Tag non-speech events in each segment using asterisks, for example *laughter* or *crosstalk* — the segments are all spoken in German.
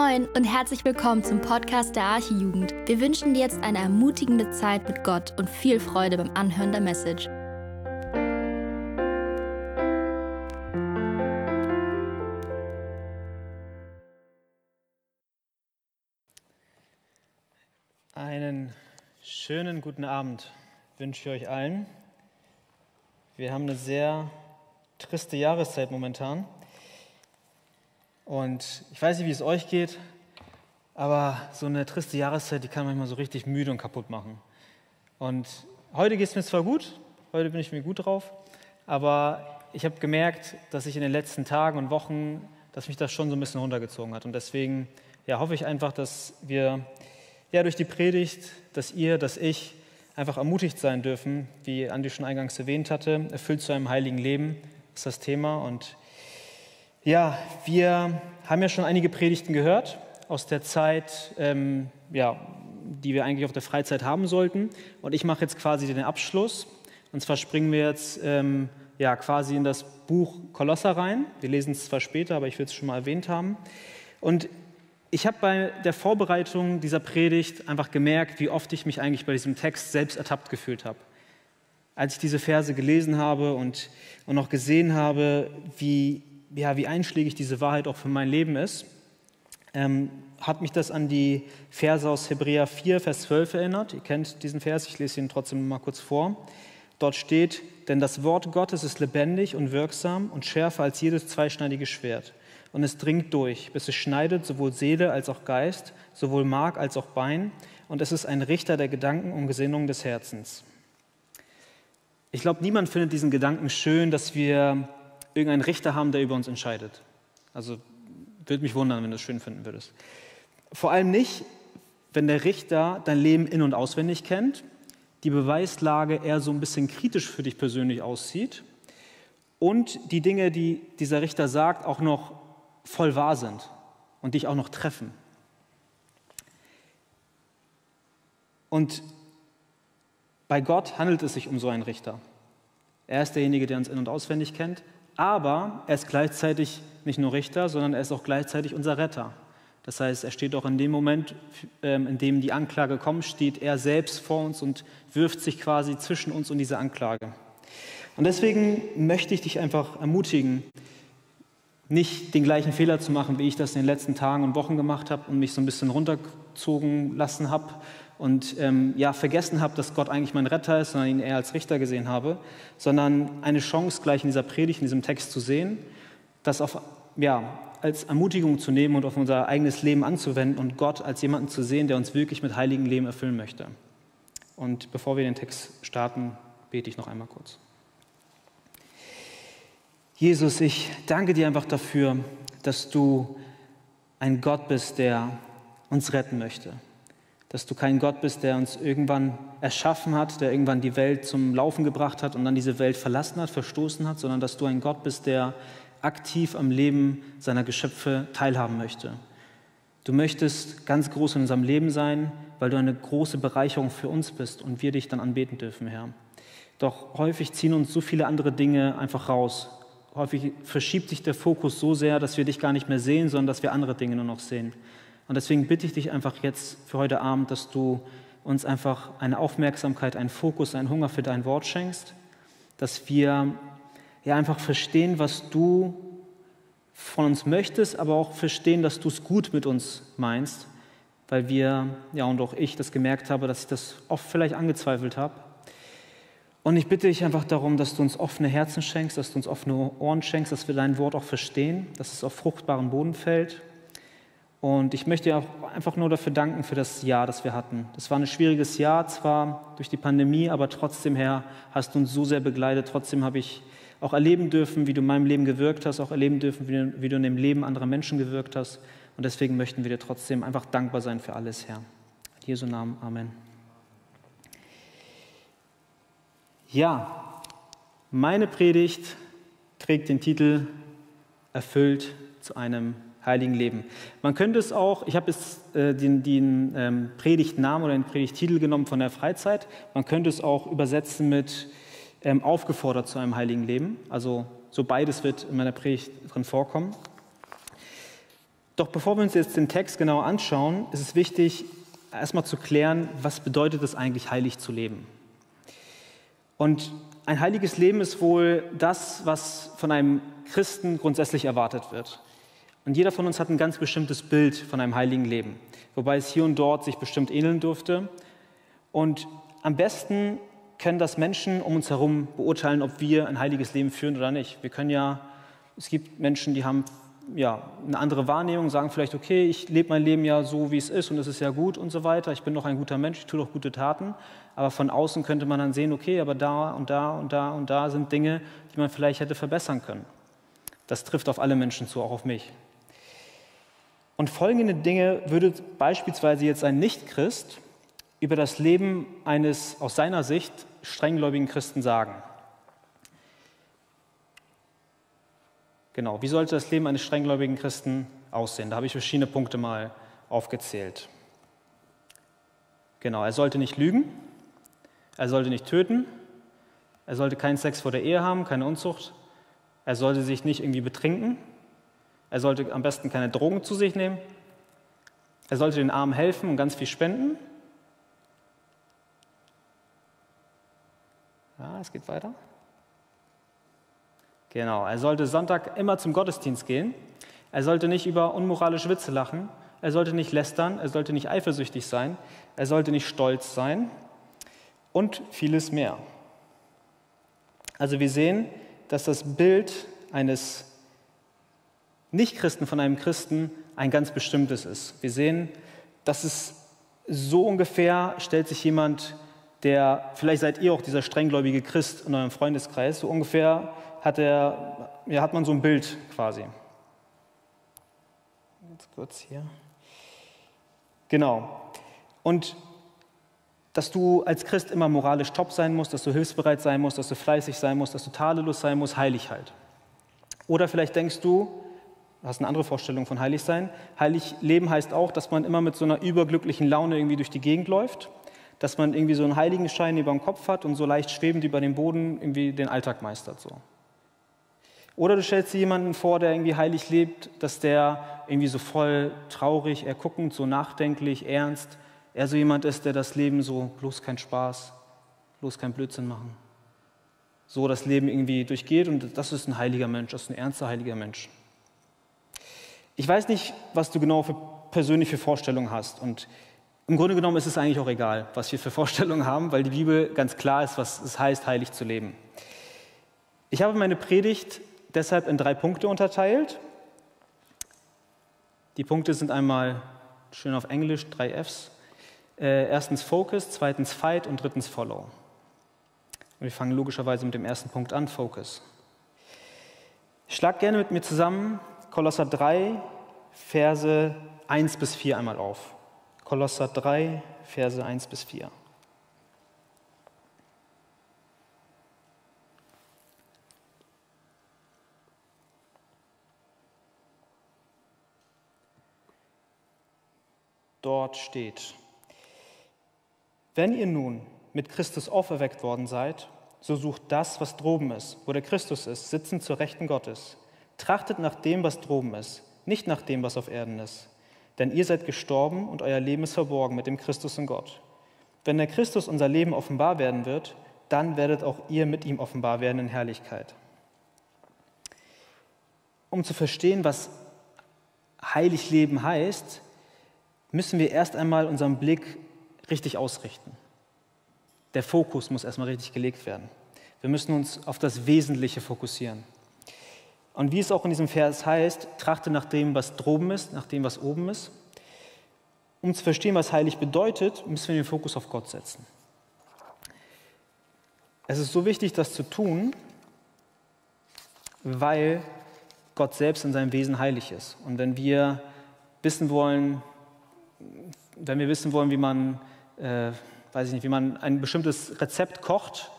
Moin und herzlich willkommen zum Podcast der Archijugend. Wir wünschen dir jetzt eine ermutigende Zeit mit Gott und viel Freude beim Anhören der Message. Einen schönen guten Abend wünsche ich euch allen. Wir haben eine sehr triste Jahreszeit momentan. Und ich weiß nicht, wie es euch geht, aber so eine triste Jahreszeit, die kann manchmal so richtig müde und kaputt machen. Und heute geht es mir zwar gut, heute bin ich mir gut drauf, aber ich habe gemerkt, dass ich in den letzten Tagen und Wochen, dass mich das schon so ein bisschen runtergezogen hat. Und deswegen ja, hoffe ich einfach, dass wir ja, durch die Predigt, dass ihr, dass ich einfach ermutigt sein dürfen, wie Andi schon eingangs erwähnt hatte, erfüllt zu einem heiligen Leben ist das Thema. Und ja, wir haben ja schon einige Predigten gehört aus der Zeit, ähm, ja, die wir eigentlich auf der Freizeit haben sollten. Und ich mache jetzt quasi den Abschluss. Und zwar springen wir jetzt ähm, ja, quasi in das Buch Kolosser rein. Wir lesen es zwar später, aber ich will es schon mal erwähnt haben. Und ich habe bei der Vorbereitung dieser Predigt einfach gemerkt, wie oft ich mich eigentlich bei diesem Text selbst ertappt gefühlt habe. Als ich diese Verse gelesen habe und, und auch gesehen habe, wie ja, wie einschlägig diese Wahrheit auch für mein Leben ist, ähm, hat mich das an die Verse aus Hebräer 4, Vers 12 erinnert. Ihr kennt diesen Vers, ich lese ihn trotzdem mal kurz vor. Dort steht, denn das Wort Gottes ist lebendig und wirksam und schärfer als jedes zweischneidige Schwert. Und es dringt durch, bis es schneidet sowohl Seele als auch Geist, sowohl Mark als auch Bein. Und es ist ein Richter der Gedanken und Gesinnungen des Herzens. Ich glaube, niemand findet diesen Gedanken schön, dass wir irgendeinen Richter haben, der über uns entscheidet. Also würde mich wundern, wenn du es schön finden würdest. Vor allem nicht, wenn der Richter dein Leben in- und auswendig kennt, die Beweislage eher so ein bisschen kritisch für dich persönlich aussieht und die Dinge, die dieser Richter sagt, auch noch voll wahr sind und dich auch noch treffen. Und bei Gott handelt es sich um so einen Richter. Er ist derjenige, der uns in- und auswendig kennt, aber er ist gleichzeitig nicht nur Richter, sondern er ist auch gleichzeitig unser Retter. Das heißt, er steht auch in dem Moment, ähm, in dem die Anklage kommt, steht er selbst vor uns und wirft sich quasi zwischen uns und diese Anklage. Und deswegen möchte ich dich einfach ermutigen, nicht den gleichen Fehler zu machen, wie ich das in den letzten Tagen und Wochen gemacht habe und mich so ein bisschen runtergezogen lassen habe und ähm, ja, vergessen habe, dass Gott eigentlich mein Retter ist, sondern ihn eher als Richter gesehen habe, sondern eine Chance gleich in dieser Predigt, in diesem Text zu sehen, das auf, ja, als Ermutigung zu nehmen und auf unser eigenes Leben anzuwenden und Gott als jemanden zu sehen, der uns wirklich mit heiligem Leben erfüllen möchte. Und bevor wir den Text starten, bete ich noch einmal kurz. Jesus, ich danke dir einfach dafür, dass du ein Gott bist, der uns retten möchte dass du kein Gott bist, der uns irgendwann erschaffen hat, der irgendwann die Welt zum Laufen gebracht hat und dann diese Welt verlassen hat, verstoßen hat, sondern dass du ein Gott bist, der aktiv am Leben seiner Geschöpfe teilhaben möchte. Du möchtest ganz groß in unserem Leben sein, weil du eine große Bereicherung für uns bist und wir dich dann anbeten dürfen, Herr. Doch häufig ziehen uns so viele andere Dinge einfach raus. Häufig verschiebt sich der Fokus so sehr, dass wir dich gar nicht mehr sehen, sondern dass wir andere Dinge nur noch sehen. Und deswegen bitte ich dich einfach jetzt für heute Abend, dass du uns einfach eine Aufmerksamkeit, einen Fokus, einen Hunger für dein Wort schenkst, dass wir ja einfach verstehen, was du von uns möchtest, aber auch verstehen, dass du es gut mit uns meinst, weil wir, ja und auch ich das gemerkt habe, dass ich das oft vielleicht angezweifelt habe. Und ich bitte dich einfach darum, dass du uns offene Herzen schenkst, dass du uns offene Ohren schenkst, dass wir dein Wort auch verstehen, dass es auf fruchtbaren Boden fällt und ich möchte auch einfach nur dafür danken für das Jahr, das wir hatten. Das war ein schwieriges Jahr, zwar durch die Pandemie, aber trotzdem, Herr, hast du uns so sehr begleitet. Trotzdem habe ich auch erleben dürfen, wie du in meinem Leben gewirkt hast, auch erleben dürfen, wie du, in dem Leben anderer Menschen gewirkt hast. Und deswegen möchten wir dir trotzdem einfach dankbar sein für alles, Herr. In Jesu Namen, Amen. Ja, meine Predigt trägt den Titel Erfüllt zu einem heiligen Leben. Man könnte es auch, ich habe jetzt äh, den, den ähm, Predigtnamen oder den Predigtitel genommen von der Freizeit, man könnte es auch übersetzen mit ähm, aufgefordert zu einem heiligen Leben. Also so beides wird in meiner Predigt drin vorkommen. Doch bevor wir uns jetzt den Text genauer anschauen, ist es wichtig, erstmal zu klären, was bedeutet es eigentlich, heilig zu leben. Und ein heiliges Leben ist wohl das, was von einem Christen grundsätzlich erwartet wird. Und jeder von uns hat ein ganz bestimmtes Bild von einem heiligen Leben, wobei es hier und dort sich bestimmt ähneln dürfte. Und am besten können das Menschen um uns herum beurteilen, ob wir ein heiliges Leben führen oder nicht. Wir können ja, es gibt Menschen, die haben ja, eine andere Wahrnehmung, sagen vielleicht, okay, ich lebe mein Leben ja so, wie es ist und es ist ja gut und so weiter. Ich bin doch ein guter Mensch, ich tue doch gute Taten. Aber von außen könnte man dann sehen, okay, aber da und da und da und da sind Dinge, die man vielleicht hätte verbessern können. Das trifft auf alle Menschen zu, auch auf mich. Und folgende Dinge würde beispielsweise jetzt ein Nichtchrist über das Leben eines aus seiner Sicht strenggläubigen Christen sagen. Genau, wie sollte das Leben eines strenggläubigen Christen aussehen? Da habe ich verschiedene Punkte mal aufgezählt. Genau, er sollte nicht lügen, er sollte nicht töten, er sollte keinen Sex vor der Ehe haben, keine Unzucht, er sollte sich nicht irgendwie betrinken, er sollte am besten keine Drogen zu sich nehmen. Er sollte den Armen helfen und ganz viel spenden. Ja, es geht weiter. Genau, er sollte Sonntag immer zum Gottesdienst gehen. Er sollte nicht über unmoralische Witze lachen. Er sollte nicht lästern. Er sollte nicht eifersüchtig sein. Er sollte nicht stolz sein. Und vieles mehr. Also wir sehen, dass das Bild eines Nichtchristen von einem Christen ein ganz bestimmtes ist. Wir sehen, dass es so ungefähr stellt sich jemand, der, vielleicht seid ihr auch dieser strenggläubige Christ in eurem Freundeskreis, so ungefähr hat, er, ja, hat man so ein Bild quasi. Jetzt kurz hier. Genau. Und dass du als Christ immer moralisch top sein musst, dass du hilfsbereit sein musst, dass du fleißig sein musst, dass du tadellos sein musst, heilig halt. Oder vielleicht denkst du, Du hast eine andere Vorstellung von heilig sein. Heilig leben heißt auch, dass man immer mit so einer überglücklichen Laune irgendwie durch die Gegend läuft, dass man irgendwie so einen Heiligenschein über dem Kopf hat und so leicht schwebend über dem Boden irgendwie den Alltag meistert. So. Oder du stellst dir jemanden vor, der irgendwie heilig lebt, dass der irgendwie so voll traurig, eher guckend, so nachdenklich, ernst, er so jemand ist, der das Leben so bloß kein Spaß, bloß kein Blödsinn machen. So das Leben irgendwie durchgeht und das ist ein heiliger Mensch, das ist ein ernster heiliger Mensch. Ich weiß nicht, was du genau für persönliche Vorstellungen hast. Und im Grunde genommen ist es eigentlich auch egal, was wir für *laughs* Vorstellungen haben, weil die Bibel ganz klar ist, was es heißt, heilig zu leben. Ich habe meine Predigt deshalb in drei Punkte unterteilt. Die Punkte sind einmal schön auf Englisch, drei Fs. Äh, erstens Focus, zweitens Fight und drittens Follow. Und wir fangen logischerweise mit dem ersten Punkt an, Focus. Schlag gerne mit mir zusammen Kolosser 3, Verse 1 bis 4 einmal auf. Kolosser 3, Verse 1 bis 4. Dort steht, wenn ihr nun mit Christus auferweckt worden seid, so sucht das, was droben ist, wo der Christus ist, sitzend zur Rechten Gottes. Trachtet nach dem, was droben ist, nicht nach dem, was auf Erden ist. Denn ihr seid gestorben und euer Leben ist verborgen mit dem Christus in Gott. Wenn der Christus unser Leben offenbar werden wird, dann werdet auch ihr mit ihm offenbar werden in Herrlichkeit. Um zu verstehen, was heilig leben heißt, müssen wir erst einmal unseren Blick richtig ausrichten. Der Fokus muss erstmal richtig gelegt werden. Wir müssen uns auf das Wesentliche fokussieren. Und wie es auch in diesem Vers heißt, trachte nach dem, was droben ist, nach dem, was oben ist. Um zu verstehen, was heilig bedeutet, müssen wir den Fokus auf Gott setzen. Es ist so wichtig, das zu tun, weil Gott selbst in seinem Wesen heilig ist. Und wenn wir wissen wollen, wenn wir wissen wollen, wie man, äh, weiß ich nicht, wie man ein bestimmtes Rezept kocht,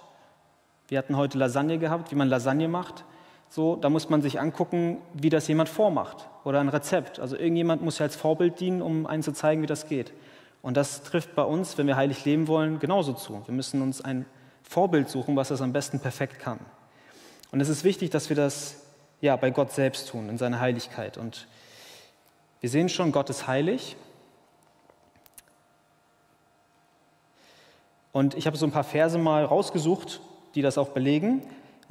wir hatten heute Lasagne gehabt, wie man Lasagne macht, so, da muss man sich angucken, wie das jemand vormacht oder ein Rezept. Also irgendjemand muss ja als Vorbild dienen, um einen zu zeigen, wie das geht. Und das trifft bei uns, wenn wir heilig leben wollen, genauso zu. Wir müssen uns ein Vorbild suchen, was das am besten perfekt kann. Und es ist wichtig, dass wir das ja bei Gott selbst tun, in seiner Heiligkeit. Und Wir sehen schon, Gott ist heilig. Und ich habe so ein paar Verse mal rausgesucht, die das auch belegen.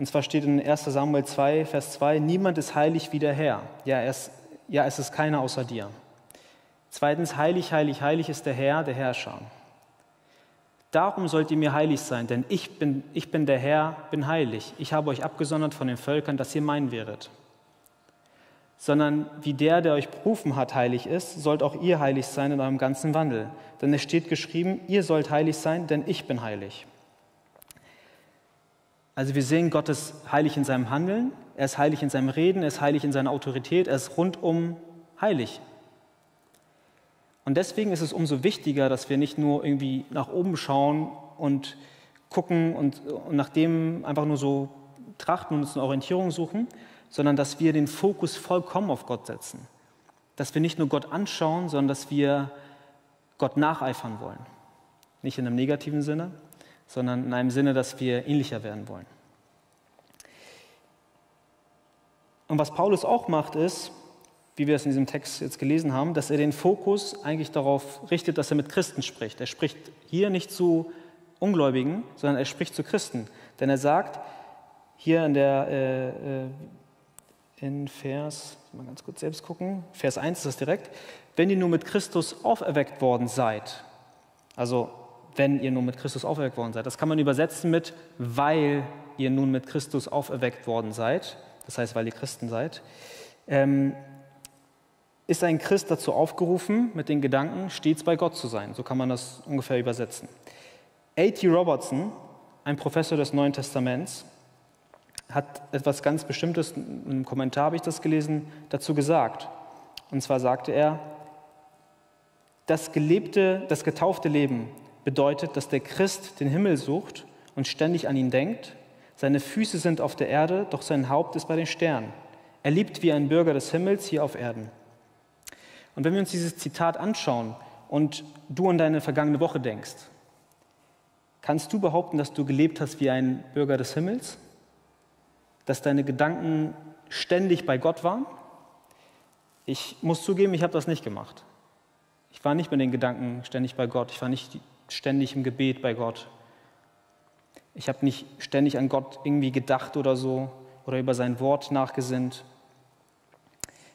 Und zwar steht in 1 Samuel 2, Vers 2, niemand ist heilig wie der Herr. Ja, es, ja, es ist keiner außer dir. Zweitens, heilig, heilig, heilig ist der Herr, der Herrscher. Darum sollt ihr mir heilig sein, denn ich bin, ich bin der Herr, bin heilig. Ich habe euch abgesondert von den Völkern, dass ihr mein werdet. Sondern wie der, der euch berufen hat, heilig ist, sollt auch ihr heilig sein in eurem ganzen Wandel. Denn es steht geschrieben, ihr sollt heilig sein, denn ich bin heilig. Also wir sehen, Gott ist heilig in seinem Handeln, er ist heilig in seinem Reden, er ist heilig in seiner Autorität, er ist rundum heilig. Und deswegen ist es umso wichtiger, dass wir nicht nur irgendwie nach oben schauen und gucken und, und nach dem einfach nur so trachten und uns eine Orientierung suchen, sondern dass wir den Fokus vollkommen auf Gott setzen. Dass wir nicht nur Gott anschauen, sondern dass wir Gott nacheifern wollen. Nicht in einem negativen Sinne, sondern in einem Sinne, dass wir ähnlicher werden wollen. Und was Paulus auch macht, ist, wie wir es in diesem Text jetzt gelesen haben, dass er den Fokus eigentlich darauf richtet, dass er mit Christen spricht. Er spricht hier nicht zu Ungläubigen, sondern er spricht zu Christen. Denn er sagt hier in der äh, äh in Vers, mal ganz kurz selbst gucken, Vers 1 ist das direkt, wenn ihr nur mit Christus auferweckt worden seid, also wenn ihr nun mit Christus auferweckt worden seid, das kann man übersetzen mit, weil ihr nun mit Christus auferweckt worden seid, das heißt, weil ihr Christen seid, ähm, ist ein Christ dazu aufgerufen, mit den Gedanken stets bei Gott zu sein. So kann man das ungefähr übersetzen. A.T. Robertson, ein Professor des Neuen Testaments, hat etwas ganz Bestimmtes, in einem Kommentar habe ich das gelesen, dazu gesagt. Und zwar sagte er, das gelebte, das getaufte Leben bedeutet, dass der Christ den Himmel sucht und ständig an ihn denkt. Seine Füße sind auf der Erde, doch sein Haupt ist bei den Sternen. Er liebt wie ein Bürger des Himmels hier auf Erden. Und wenn wir uns dieses Zitat anschauen und du an deine vergangene Woche denkst, kannst du behaupten, dass du gelebt hast wie ein Bürger des Himmels? Dass deine Gedanken ständig bei Gott waren? Ich muss zugeben, ich habe das nicht gemacht. Ich war nicht mit den Gedanken ständig bei Gott. Ich war nicht ständig im Gebet bei Gott. Ich habe nicht ständig an Gott irgendwie gedacht oder so oder über sein Wort nachgesinnt.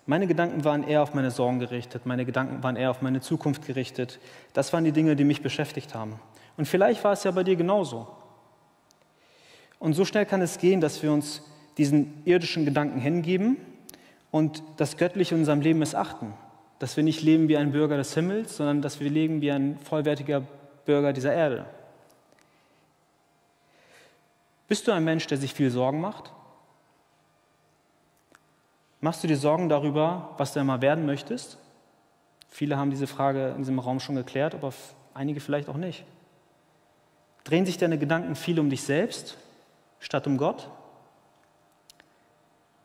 Meine Gedanken waren eher auf meine Sorgen gerichtet, meine Gedanken waren eher auf meine Zukunft gerichtet. Das waren die Dinge, die mich beschäftigt haben. Und vielleicht war es ja bei dir genauso. Und so schnell kann es gehen, dass wir uns diesen irdischen Gedanken hingeben und das Göttliche in unserem Leben missachten. Dass wir nicht leben wie ein Bürger des Himmels, sondern dass wir leben wie ein vollwertiger Bürger dieser Erde. Bist du ein Mensch, der sich viel Sorgen macht? Machst du dir Sorgen darüber, was du einmal werden möchtest? Viele haben diese Frage in diesem Raum schon geklärt, aber einige vielleicht auch nicht. Drehen sich deine Gedanken viel um dich selbst statt um Gott?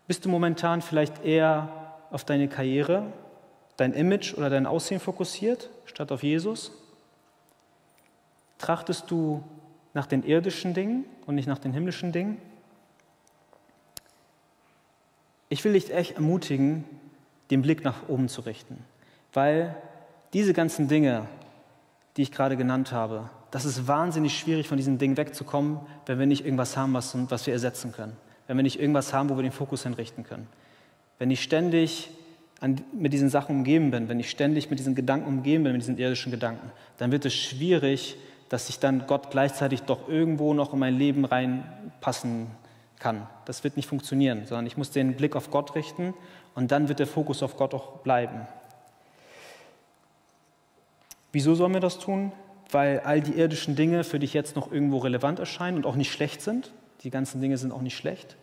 Bist du momentan vielleicht eher auf deine Karriere, dein Image oder dein Aussehen fokussiert statt auf Jesus? Trachtest du nach den irdischen Dingen und nicht nach den himmlischen Dingen? Ich will dich echt ermutigen, den Blick nach oben zu richten, weil diese ganzen Dinge, die ich gerade genannt habe, das ist wahnsinnig schwierig, von diesen Dingen wegzukommen, wenn wir nicht irgendwas haben, was, was wir ersetzen können. Wenn wir nicht irgendwas haben, wo wir den Fokus hinrichten können. Wenn ich ständig an, mit diesen Sachen umgeben bin, wenn ich ständig mit diesen Gedanken umgeben bin, mit diesen irdischen Gedanken, dann wird es schwierig, dass sich dann Gott gleichzeitig doch irgendwo noch in mein Leben reinpassen kann. Das wird nicht funktionieren, sondern ich muss den Blick auf Gott richten und dann wird der Fokus auf Gott auch bleiben. Wieso sollen wir das tun? Weil all die irdischen Dinge für dich jetzt noch irgendwo relevant erscheinen und auch nicht schlecht sind. Die ganzen Dinge sind auch nicht schlecht.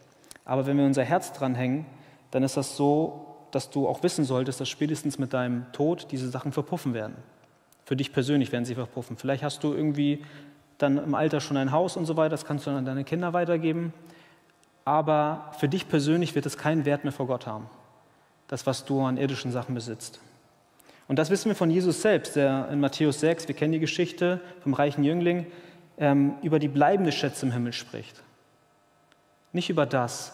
Aber wenn wir unser Herz dranhängen, dann ist das so, dass du auch wissen solltest, dass spätestens mit deinem Tod diese Sachen verpuffen werden. Für dich persönlich werden sie verpuffen. Vielleicht hast du irgendwie dann im Alter schon ein Haus und so weiter, das kannst du dann an deine Kinder weitergeben aber für dich persönlich wird es keinen Wert mehr vor Gott haben, das, was du an irdischen Sachen besitzt. Und das wissen wir von Jesus selbst, der in Matthäus 6, wir kennen die Geschichte vom reichen Jüngling, ähm, über die bleibende Schätze im Himmel spricht. Nicht über das,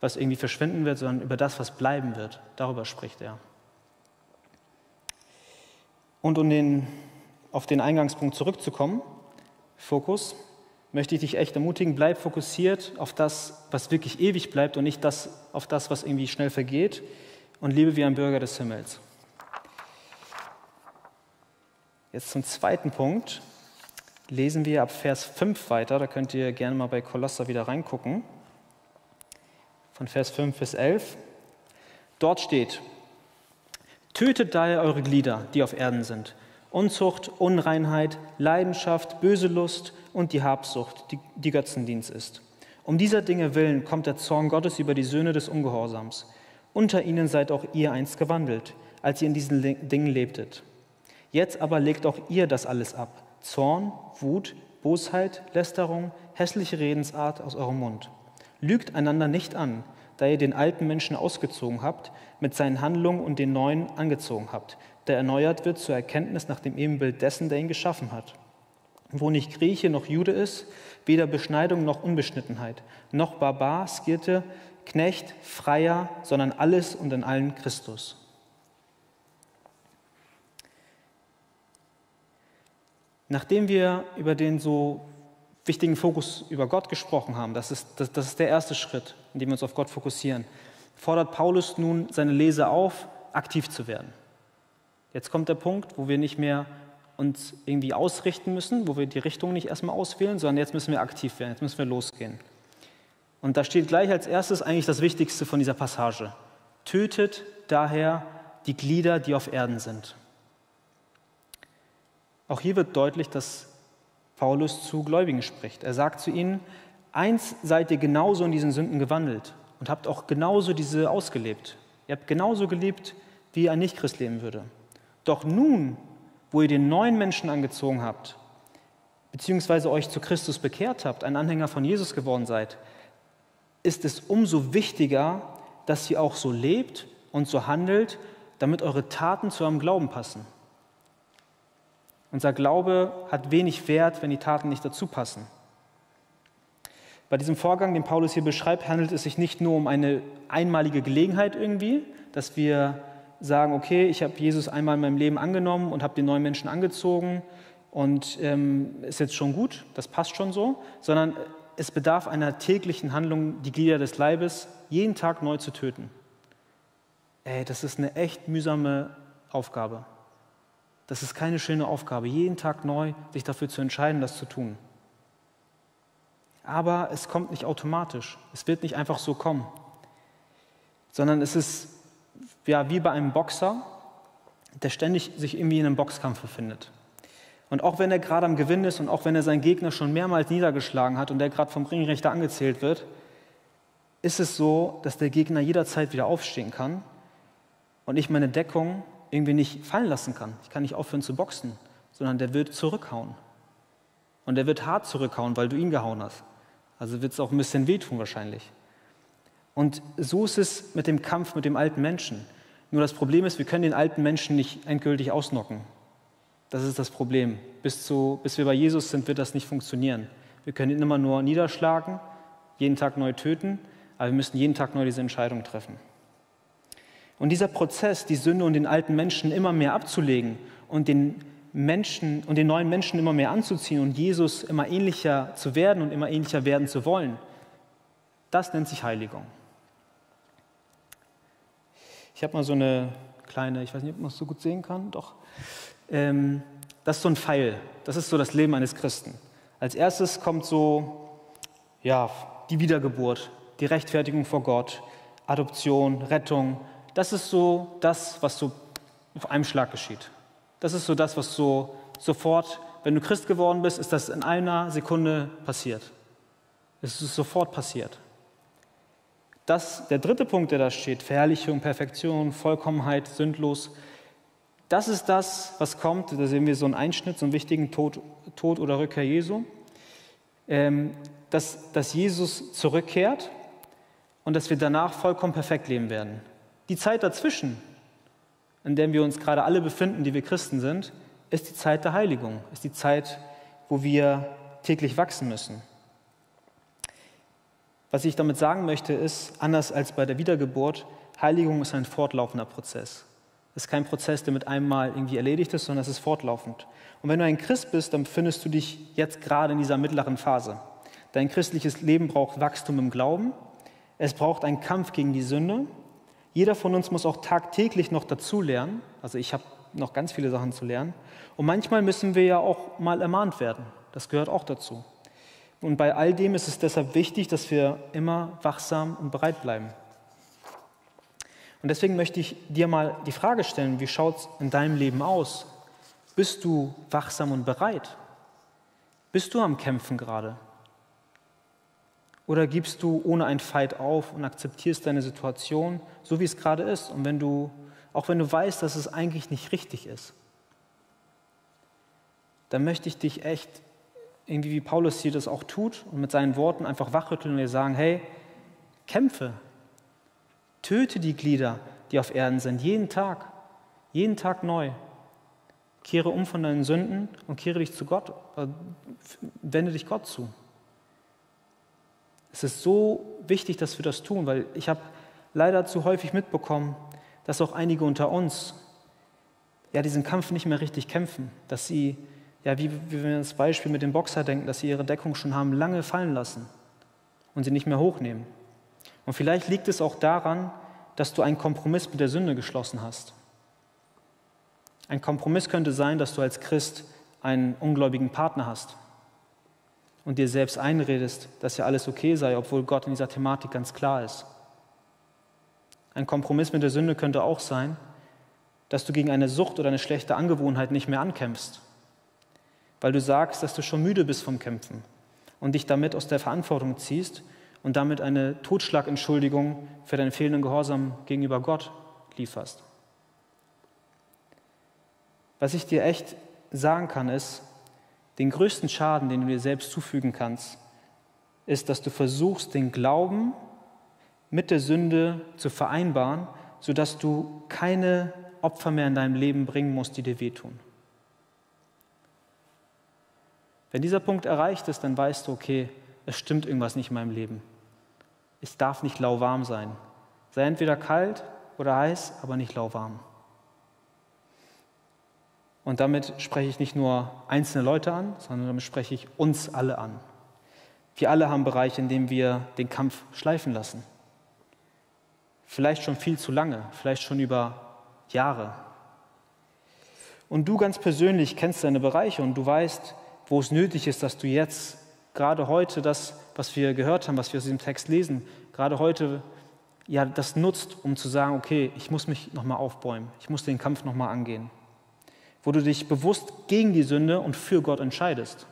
was irgendwie verschwinden wird, sondern über das, was bleiben wird. Darüber spricht er. Und um den, auf den Eingangspunkt zurückzukommen, Fokus, möchte ich dich echt ermutigen, bleib fokussiert auf das, was wirklich ewig bleibt und nicht das, auf das, was irgendwie schnell vergeht und lebe wie ein Bürger des Himmels. Jetzt zum zweiten Punkt. Lesen wir ab Vers 5 weiter. Da könnt ihr gerne mal bei Kolosser wieder reingucken. Von Vers 5 bis 11. Dort steht, tötet daher eure Glieder, die auf Erden sind. Unzucht, Unreinheit, Leidenschaft, böse Lust und die Habsucht, die, die Götzendienst ist. Um dieser Dinge willen kommt der Zorn Gottes über die Söhne des Ungehorsams. Unter ihnen seid auch ihr einst gewandelt, als ihr in diesen Dingen lebtet. Jetzt aber legt auch ihr das alles ab. Zorn, Wut, Bosheit, Lästerung, hässliche Redensart aus eurem Mund. Lügt einander nicht an, da ihr den alten Menschen ausgezogen habt, mit seinen Handlungen und den neuen angezogen habt, der erneuert wird zur Erkenntnis nach dem Ebenbild dessen, der ihn geschaffen hat. Wo nicht Grieche noch Jude ist, weder Beschneidung noch Unbeschnittenheit, noch Barbar, Skirte, Knecht, Freier, sondern alles und in allen Christus. Nachdem wir über den so wichtigen Fokus über Gott gesprochen haben, das ist, das, das ist der erste Schritt, in dem wir uns auf Gott fokussieren, fordert Paulus nun seine Leser auf, aktiv zu werden. Jetzt kommt der Punkt, wo wir nicht mehr uns irgendwie ausrichten müssen, wo wir die Richtung nicht erstmal auswählen, sondern jetzt müssen wir aktiv werden, jetzt müssen wir losgehen. Und da steht gleich als erstes eigentlich das Wichtigste von dieser Passage. Tötet daher die Glieder, die auf Erden sind. Auch hier wird deutlich, dass Paulus zu Gläubigen spricht. Er sagt zu ihnen, eins seid ihr genauso in diesen Sünden gewandelt und habt auch genauso diese ausgelebt. Ihr habt genauso gelebt, wie ein Nichtchrist leben würde. Doch nun, wo ihr den neuen Menschen angezogen habt, beziehungsweise euch zu Christus bekehrt habt, ein Anhänger von Jesus geworden seid, ist es umso wichtiger, dass ihr auch so lebt und so handelt, damit eure Taten zu eurem Glauben passen. Unser Glaube hat wenig Wert, wenn die Taten nicht dazu passen. Bei diesem Vorgang, den Paulus hier beschreibt, handelt es sich nicht nur um eine einmalige Gelegenheit irgendwie, dass wir sagen, okay, ich habe Jesus einmal in meinem Leben angenommen und habe den neuen Menschen angezogen und ähm, ist jetzt schon gut, das passt schon so, sondern es bedarf einer täglichen Handlung, die Glieder des Leibes jeden Tag neu zu töten. Ey, das ist eine echt mühsame Aufgabe. Das ist keine schöne Aufgabe, jeden Tag neu sich dafür zu entscheiden, das zu tun. Aber es kommt nicht automatisch. Es wird nicht einfach so kommen, sondern es ist ja, wie bei einem Boxer, der ständig sich irgendwie in einem Boxkampf befindet. Und auch wenn er gerade am Gewinn ist und auch wenn er seinen Gegner schon mehrmals niedergeschlagen hat und der gerade vom Ringrichter angezählt wird, ist es so, dass der Gegner jederzeit wieder aufstehen kann und ich meine Deckung irgendwie nicht fallen lassen kann. Ich kann nicht aufhören zu boxen, sondern der wird zurückhauen. Und der wird hart zurückhauen, weil du ihn gehauen hast. Also wird es auch ein bisschen wehtun wahrscheinlich. Und so ist es mit dem Kampf mit dem alten Menschen. Nur das Problem ist, wir können den alten Menschen nicht endgültig ausnocken. Das ist das Problem. Bis, zu, bis wir bei Jesus sind, wird das nicht funktionieren. Wir können ihn immer nur niederschlagen, jeden Tag neu töten, aber wir müssen jeden Tag neu diese Entscheidung treffen. Und dieser Prozess, die Sünde und den alten Menschen immer mehr abzulegen und den Menschen und den neuen Menschen immer mehr anzuziehen und Jesus immer ähnlicher zu werden und immer ähnlicher werden zu wollen, das nennt sich Heiligung. Ich habe mal so eine kleine, ich weiß nicht, ob man es so gut sehen kann, doch. Ähm, das ist so ein Pfeil. Das ist so das Leben eines Christen. Als erstes kommt so, ja, die Wiedergeburt, die Rechtfertigung vor Gott, Adoption, Rettung, das ist so das, was so auf einem Schlag geschieht. Das ist so das, was so sofort, wenn du Christ geworden bist, ist das in einer Sekunde passiert. Es ist sofort passiert. Das, der dritte Punkt, der da steht, Verherrlichung, Perfektion, Vollkommenheit, sündlos, das ist das, was kommt. Da sehen wir so einen Einschnitt, so einen wichtigen Tod, Tod oder Rückkehr Jesu. Ähm, dass, dass Jesus zurückkehrt und dass wir danach vollkommen perfekt leben werden. Die Zeit dazwischen, in der wir uns gerade alle befinden, die wir Christen sind, ist die Zeit der Heiligung, ist die Zeit, wo wir täglich wachsen müssen. Was ich damit sagen möchte, ist, anders als bei der Wiedergeburt, Heiligung ist ein fortlaufender Prozess. Es ist kein Prozess, der mit einem Mal irgendwie erledigt ist, sondern es ist fortlaufend. Und wenn du ein Christ bist, dann befindest du dich jetzt gerade in dieser mittleren Phase. Dein christliches Leben braucht Wachstum im Glauben. Es braucht einen Kampf gegen die Sünde. Jeder von uns muss auch tagtäglich noch dazulernen. Also ich habe noch ganz viele Sachen zu lernen. Und manchmal müssen wir ja auch mal ermahnt werden. Das gehört auch dazu. Und bei all dem ist es deshalb wichtig, dass wir immer wachsam und bereit bleiben. Und deswegen möchte ich dir mal die Frage stellen, wie schaut es in deinem Leben aus? Bist du wachsam und bereit? Bist du am Kämpfen gerade? Oder gibst du ohne ein Fight auf und akzeptierst deine Situation, so wie es gerade ist? Und wenn du, auch wenn du weißt, dass es eigentlich nicht richtig ist, dann möchte ich dich echt irgendwie wie Paulus hier das auch tut und mit seinen Worten einfach wachrütteln und dir sagen, hey, kämpfe, töte die Glieder, die auf Erden sind, jeden Tag, jeden Tag neu. Kehre um von deinen Sünden und kehre dich zu Gott, äh, wende dich Gott zu. Es ist so wichtig, dass wir das tun, weil ich habe leider zu häufig mitbekommen, dass auch einige unter uns ja diesen Kampf nicht mehr richtig kämpfen, dass sie ja, wie, wie wir das Beispiel mit dem Boxer denken, dass sie ihre Deckung schon haben lange fallen lassen und sie nicht mehr hochnehmen. Und vielleicht liegt es auch daran, dass du einen Kompromiss mit der Sünde geschlossen hast. Ein Kompromiss könnte sein, dass du als Christ einen ungläubigen Partner hast und dir selbst einredest, dass ja alles okay sei, obwohl Gott in dieser Thematik ganz klar ist. Ein Kompromiss mit der Sünde könnte auch sein, dass du gegen eine Sucht oder eine schlechte Angewohnheit nicht mehr ankämpfst weil du sagst, dass du schon müde bist vom Kämpfen und dich damit aus der Verantwortung ziehst und damit eine Totschlagentschuldigung für deinen fehlenden Gehorsam gegenüber Gott lieferst. Was ich dir echt sagen kann, ist, den größten Schaden, den du dir selbst zufügen kannst, ist, dass du versuchst, den Glauben mit der Sünde zu vereinbaren, sodass du keine Opfer mehr in deinem Leben bringen musst, die dir wehtun. Wenn dieser Punkt erreicht ist, dann weißt du, okay, es stimmt irgendwas nicht in meinem Leben. Es darf nicht lauwarm sein. Sei entweder kalt oder heiß, aber nicht lauwarm. Und damit spreche ich nicht nur einzelne Leute an, sondern damit spreche ich uns alle an. Wir alle haben Bereiche, in denen wir den Kampf schleifen lassen. Vielleicht schon viel zu lange, vielleicht schon über Jahre. Und du ganz persönlich kennst deine Bereiche und du weißt, wo es nötig ist, dass du jetzt, gerade heute, das, was wir gehört haben, was wir aus diesem Text lesen, gerade heute ja, das nutzt, um zu sagen, okay, ich muss mich nochmal aufbäumen, ich muss den Kampf nochmal angehen. Wo du dich bewusst gegen die Sünde und für Gott entscheidest.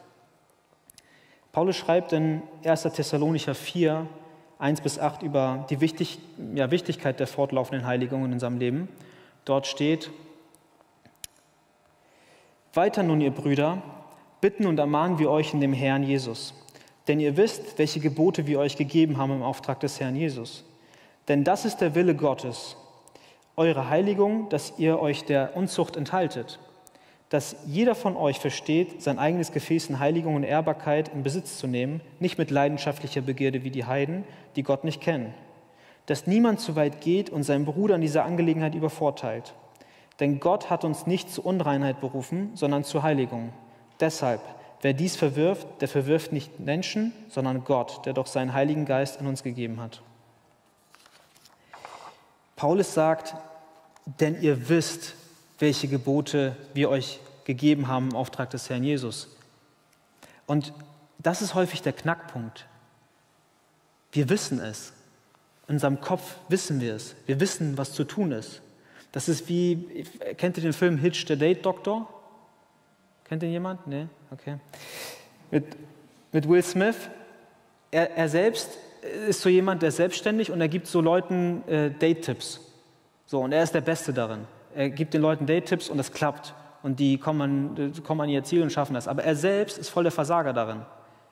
Paulus schreibt in 1. Thessalonicher 4, 1 bis 8 über die Wichtig, ja, Wichtigkeit der fortlaufenden Heiligung in unserem Leben. Dort steht, weiter nun, ihr Brüder, bitten und ermahnen wir euch in dem Herrn Jesus. Denn ihr wisst, welche Gebote wir euch gegeben haben im Auftrag des Herrn Jesus. Denn das ist der Wille Gottes, eure Heiligung, dass ihr euch der Unzucht enthaltet, dass jeder von euch versteht, sein eigenes Gefäß in Heiligung und Ehrbarkeit in Besitz zu nehmen, nicht mit leidenschaftlicher Begierde wie die Heiden, die Gott nicht kennen, dass niemand zu weit geht und seinen Bruder in dieser Angelegenheit übervorteilt. Denn Gott hat uns nicht zur Unreinheit berufen, sondern zur Heiligung. Deshalb, wer dies verwirft, der verwirft nicht Menschen, sondern Gott, der doch seinen Heiligen Geist in uns gegeben hat. Paulus sagt, denn ihr wisst, welche Gebote wir euch gegeben haben im Auftrag des Herrn Jesus. Und das ist häufig der Knackpunkt. Wir wissen es. In unserem Kopf wissen wir es. Wir wissen, was zu tun ist. Das ist wie, kennt ihr den Film Hitch, der Date Doktor? Kennt ihr jemand? Nee? Okay. Mit, mit Will Smith. Er, er, selbst ist so jemand, der ist selbstständig und er gibt so Leuten äh, Date-Tipps. So, und er ist der Beste darin. Er gibt den Leuten Date-Tipps und es klappt. Und die kommen an, kommen an ihr Ziel und schaffen das. Aber er selbst ist voll der Versager darin.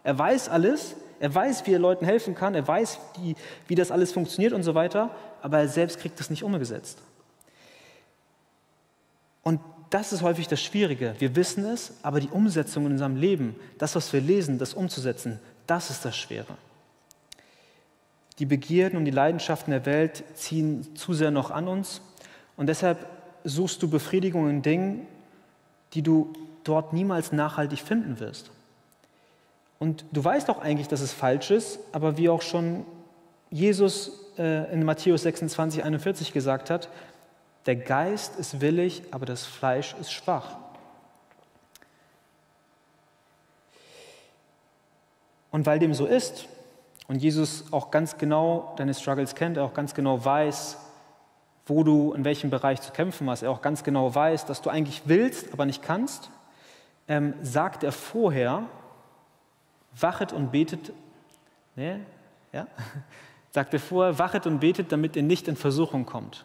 Er weiß alles, er weiß, wie er Leuten helfen kann, er weiß, wie, wie das alles funktioniert und so weiter, aber er selbst kriegt das nicht umgesetzt. Und das ist häufig das Schwierige. Wir wissen es, aber die Umsetzung in unserem Leben, das, was wir lesen, das umzusetzen, das ist das Schwere. Die Begierden und die Leidenschaften der Welt ziehen zu sehr noch an uns. Und deshalb suchst du Befriedigung in Dingen, die du dort niemals nachhaltig finden wirst. Und du weißt auch eigentlich, dass es falsch ist, aber wie auch schon Jesus äh, in Matthäus 26, 41 gesagt hat, der Geist ist willig, aber das Fleisch ist schwach. Und weil dem so ist und Jesus auch ganz genau deine Struggles kennt, er auch ganz genau weiß, wo du in welchem Bereich zu kämpfen hast, er auch ganz genau weiß, dass du eigentlich willst, aber nicht kannst, ähm, sagt er vorher, wachet und betet, ne, ja, *laughs* sagt er vorher, wachet und betet, damit ihr nicht in Versuchung kommt.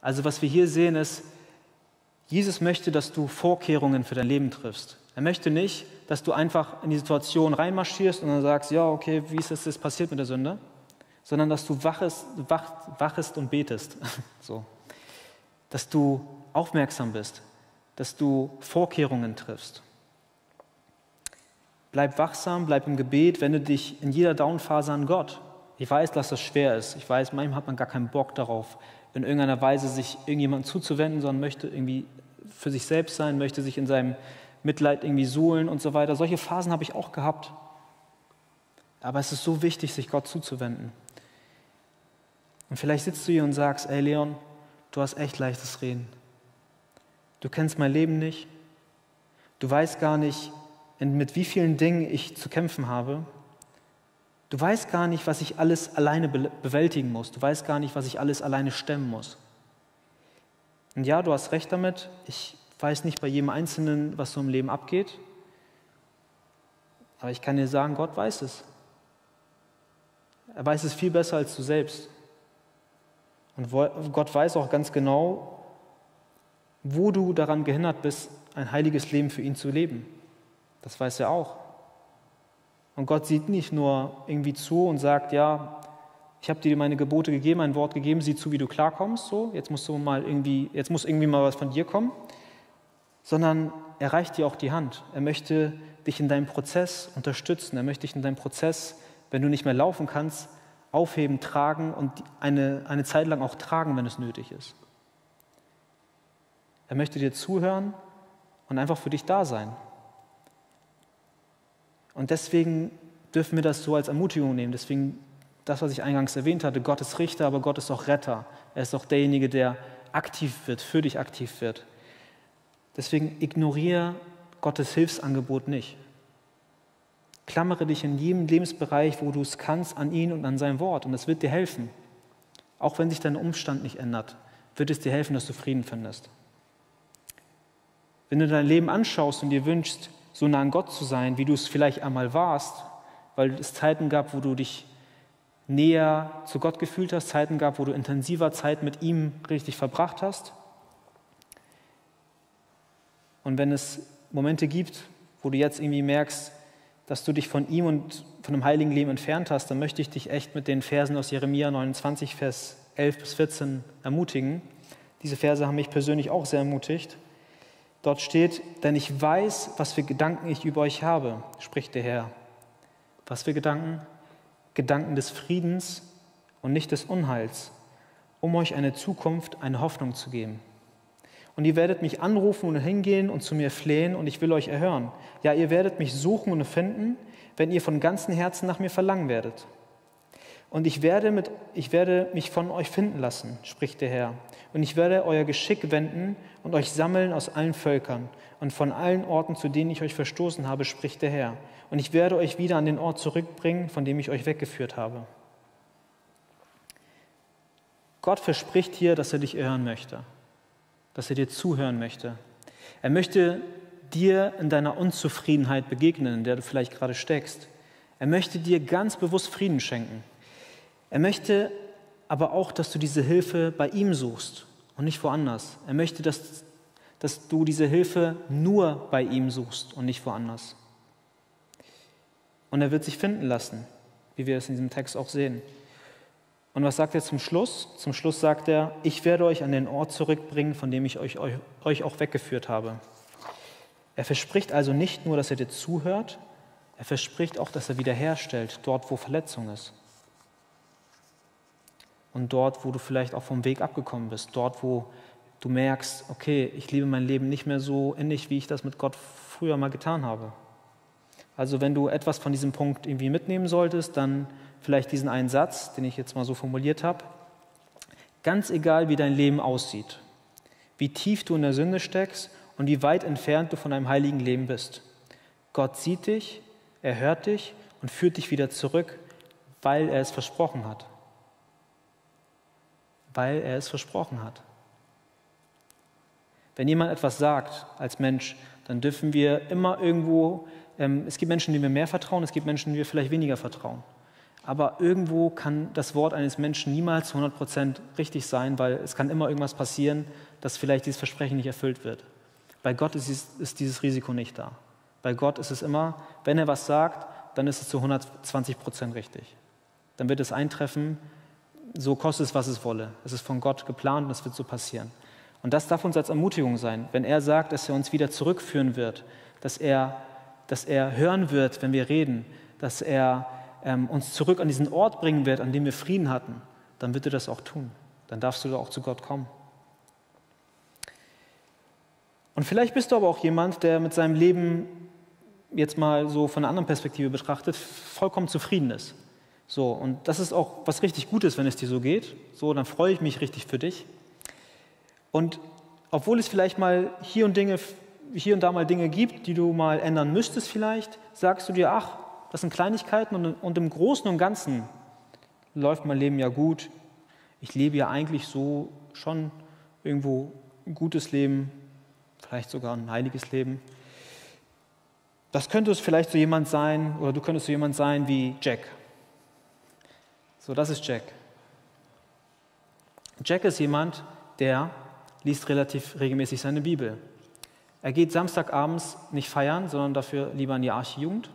Also was wir hier sehen ist, Jesus möchte, dass du Vorkehrungen für dein Leben triffst. Er möchte nicht, dass du einfach in die Situation reinmarschierst und dann sagst, ja, okay, wie ist das jetzt passiert mit der Sünde? Sondern dass du wachest, wach, wachest und betest. *laughs* so. Dass du aufmerksam bist, dass du Vorkehrungen triffst. Bleib wachsam, bleib im Gebet, wende dich in jeder Downphase an Gott. Ich weiß, dass das schwer ist. Ich weiß, manchmal hat man gar keinen Bock darauf, in irgendeiner Weise sich irgendjemandem zuzuwenden, sondern möchte irgendwie für sich selbst sein, möchte sich in seinem Mitleid irgendwie suhlen und so weiter. Solche Phasen habe ich auch gehabt. Aber es ist so wichtig, sich Gott zuzuwenden. Und vielleicht sitzt du hier und sagst, ey Leon, du hast echt leichtes Reden. Du kennst mein Leben nicht. Du weißt gar nicht, mit wie vielen Dingen ich zu kämpfen habe. Du weißt gar nicht, was ich alles alleine bewältigen muss. Du weißt gar nicht, was ich alles alleine stemmen muss. Und ja, du hast recht damit. Ich weiß nicht bei jedem Einzelnen, was so im Leben abgeht. Aber ich kann dir sagen, Gott weiß es. Er weiß es viel besser als du selbst. Und Gott weiß auch ganz genau, wo du daran gehindert bist, ein heiliges Leben für ihn zu leben. Das weiß er auch. Und Gott sieht nicht nur irgendwie zu und sagt, ja, ich habe dir meine Gebote gegeben, ein Wort gegeben, sieh zu, wie du klarkommst, so, jetzt musst du mal irgendwie, jetzt muss irgendwie mal was von dir kommen, sondern er reicht dir auch die Hand. Er möchte dich in deinem Prozess unterstützen. Er möchte dich in deinem Prozess, wenn du nicht mehr laufen kannst, aufheben, tragen und eine, eine Zeit lang auch tragen, wenn es nötig ist. Er möchte dir zuhören und einfach für dich da sein. Und deswegen dürfen wir das so als Ermutigung nehmen. Deswegen das, was ich eingangs erwähnt hatte, Gott ist Richter, aber Gott ist auch Retter. Er ist auch derjenige, der aktiv wird, für dich aktiv wird. Deswegen ignoriere Gottes Hilfsangebot nicht. Klammere dich in jedem Lebensbereich, wo du es kannst, an ihn und an sein Wort. Und es wird dir helfen. Auch wenn sich dein Umstand nicht ändert, wird es dir helfen, dass du Frieden findest. Wenn du dein Leben anschaust und dir wünschst, so nah an Gott zu sein, wie du es vielleicht einmal warst, weil es Zeiten gab, wo du dich näher zu Gott gefühlt hast, Zeiten gab, wo du intensiver Zeit mit ihm richtig verbracht hast, und wenn es Momente gibt, wo du jetzt irgendwie merkst, dass du dich von ihm und von dem heiligen Leben entfernt hast, dann möchte ich dich echt mit den Versen aus Jeremia 29, Vers 11 bis 14 ermutigen. Diese Verse haben mich persönlich auch sehr ermutigt. Dort steht, denn ich weiß, was für Gedanken ich über euch habe, spricht der Herr. Was für Gedanken? Gedanken des Friedens und nicht des Unheils, um euch eine Zukunft, eine Hoffnung zu geben. Und ihr werdet mich anrufen und hingehen und zu mir flehen und ich will euch erhören. Ja, ihr werdet mich suchen und finden, wenn ihr von ganzem Herzen nach mir verlangen werdet. Und ich werde, mit, ich werde mich von euch finden lassen, spricht der Herr. Und ich werde euer Geschick wenden und euch sammeln aus allen Völkern und von allen Orten, zu denen ich euch verstoßen habe, spricht der Herr. Und ich werde euch wieder an den Ort zurückbringen, von dem ich euch weggeführt habe. Gott verspricht hier, dass er dich erhören möchte dass er dir zuhören möchte. Er möchte dir in deiner Unzufriedenheit begegnen, in der du vielleicht gerade steckst. Er möchte dir ganz bewusst Frieden schenken. Er möchte aber auch, dass du diese Hilfe bei ihm suchst und nicht woanders. Er möchte, dass, dass du diese Hilfe nur bei ihm suchst und nicht woanders. Und er wird sich finden lassen, wie wir es in diesem Text auch sehen. Und was sagt er zum Schluss? Zum Schluss sagt er, ich werde euch an den Ort zurückbringen, von dem ich euch, euch, euch auch weggeführt habe. Er verspricht also nicht nur, dass er dir zuhört, er verspricht auch, dass er wiederherstellt, dort, wo Verletzung ist. Und dort, wo du vielleicht auch vom Weg abgekommen bist, dort, wo du merkst, okay, ich lebe mein Leben nicht mehr so innig, wie ich das mit Gott früher mal getan habe. Also wenn du etwas von diesem Punkt irgendwie mitnehmen solltest, dann vielleicht diesen einen Satz, den ich jetzt mal so formuliert habe. Ganz egal, wie dein Leben aussieht, wie tief du in der Sünde steckst und wie weit entfernt du von einem heiligen Leben bist. Gott sieht dich, er hört dich und führt dich wieder zurück, weil er es versprochen hat. Weil er es versprochen hat. Wenn jemand etwas sagt als Mensch, dann dürfen wir immer irgendwo, ähm, es gibt Menschen, denen wir mehr vertrauen, es gibt Menschen, denen wir vielleicht weniger vertrauen. Aber irgendwo kann das Wort eines Menschen niemals zu 100% richtig sein, weil es kann immer irgendwas passieren, dass vielleicht dieses Versprechen nicht erfüllt wird. Bei Gott ist, ist dieses Risiko nicht da. Bei Gott ist es immer, wenn er was sagt, dann ist es zu 120% richtig. Dann wird es eintreffen, so kostet es, was es wolle. Es ist von Gott geplant und es wird so passieren. Und das darf uns als Ermutigung sein, wenn er sagt, dass er uns wieder zurückführen wird, dass er, dass er hören wird, wenn wir reden, dass er ähm, uns zurück an diesen Ort bringen wird, an dem wir Frieden hatten, dann wird er das auch tun. Dann darfst du auch zu Gott kommen. Und vielleicht bist du aber auch jemand, der mit seinem Leben jetzt mal so von einer anderen Perspektive betrachtet, vollkommen zufrieden ist. So, und das ist auch was richtig Gutes, wenn es dir so geht. So, dann freue ich mich richtig für dich. Und obwohl es vielleicht mal hier und, Dinge, hier und da mal Dinge gibt, die du mal ändern müsstest vielleicht, sagst du dir, ach, das sind Kleinigkeiten und, und im Großen und Ganzen läuft mein Leben ja gut. Ich lebe ja eigentlich so schon irgendwo ein gutes Leben, vielleicht sogar ein heiliges Leben. Das könnte es vielleicht so jemand sein, oder du könntest so jemand sein wie Jack. So, das ist Jack. Jack ist jemand, der liest relativ regelmäßig seine Bibel. Er geht Samstagabends nicht feiern, sondern dafür lieber in die Archijugend.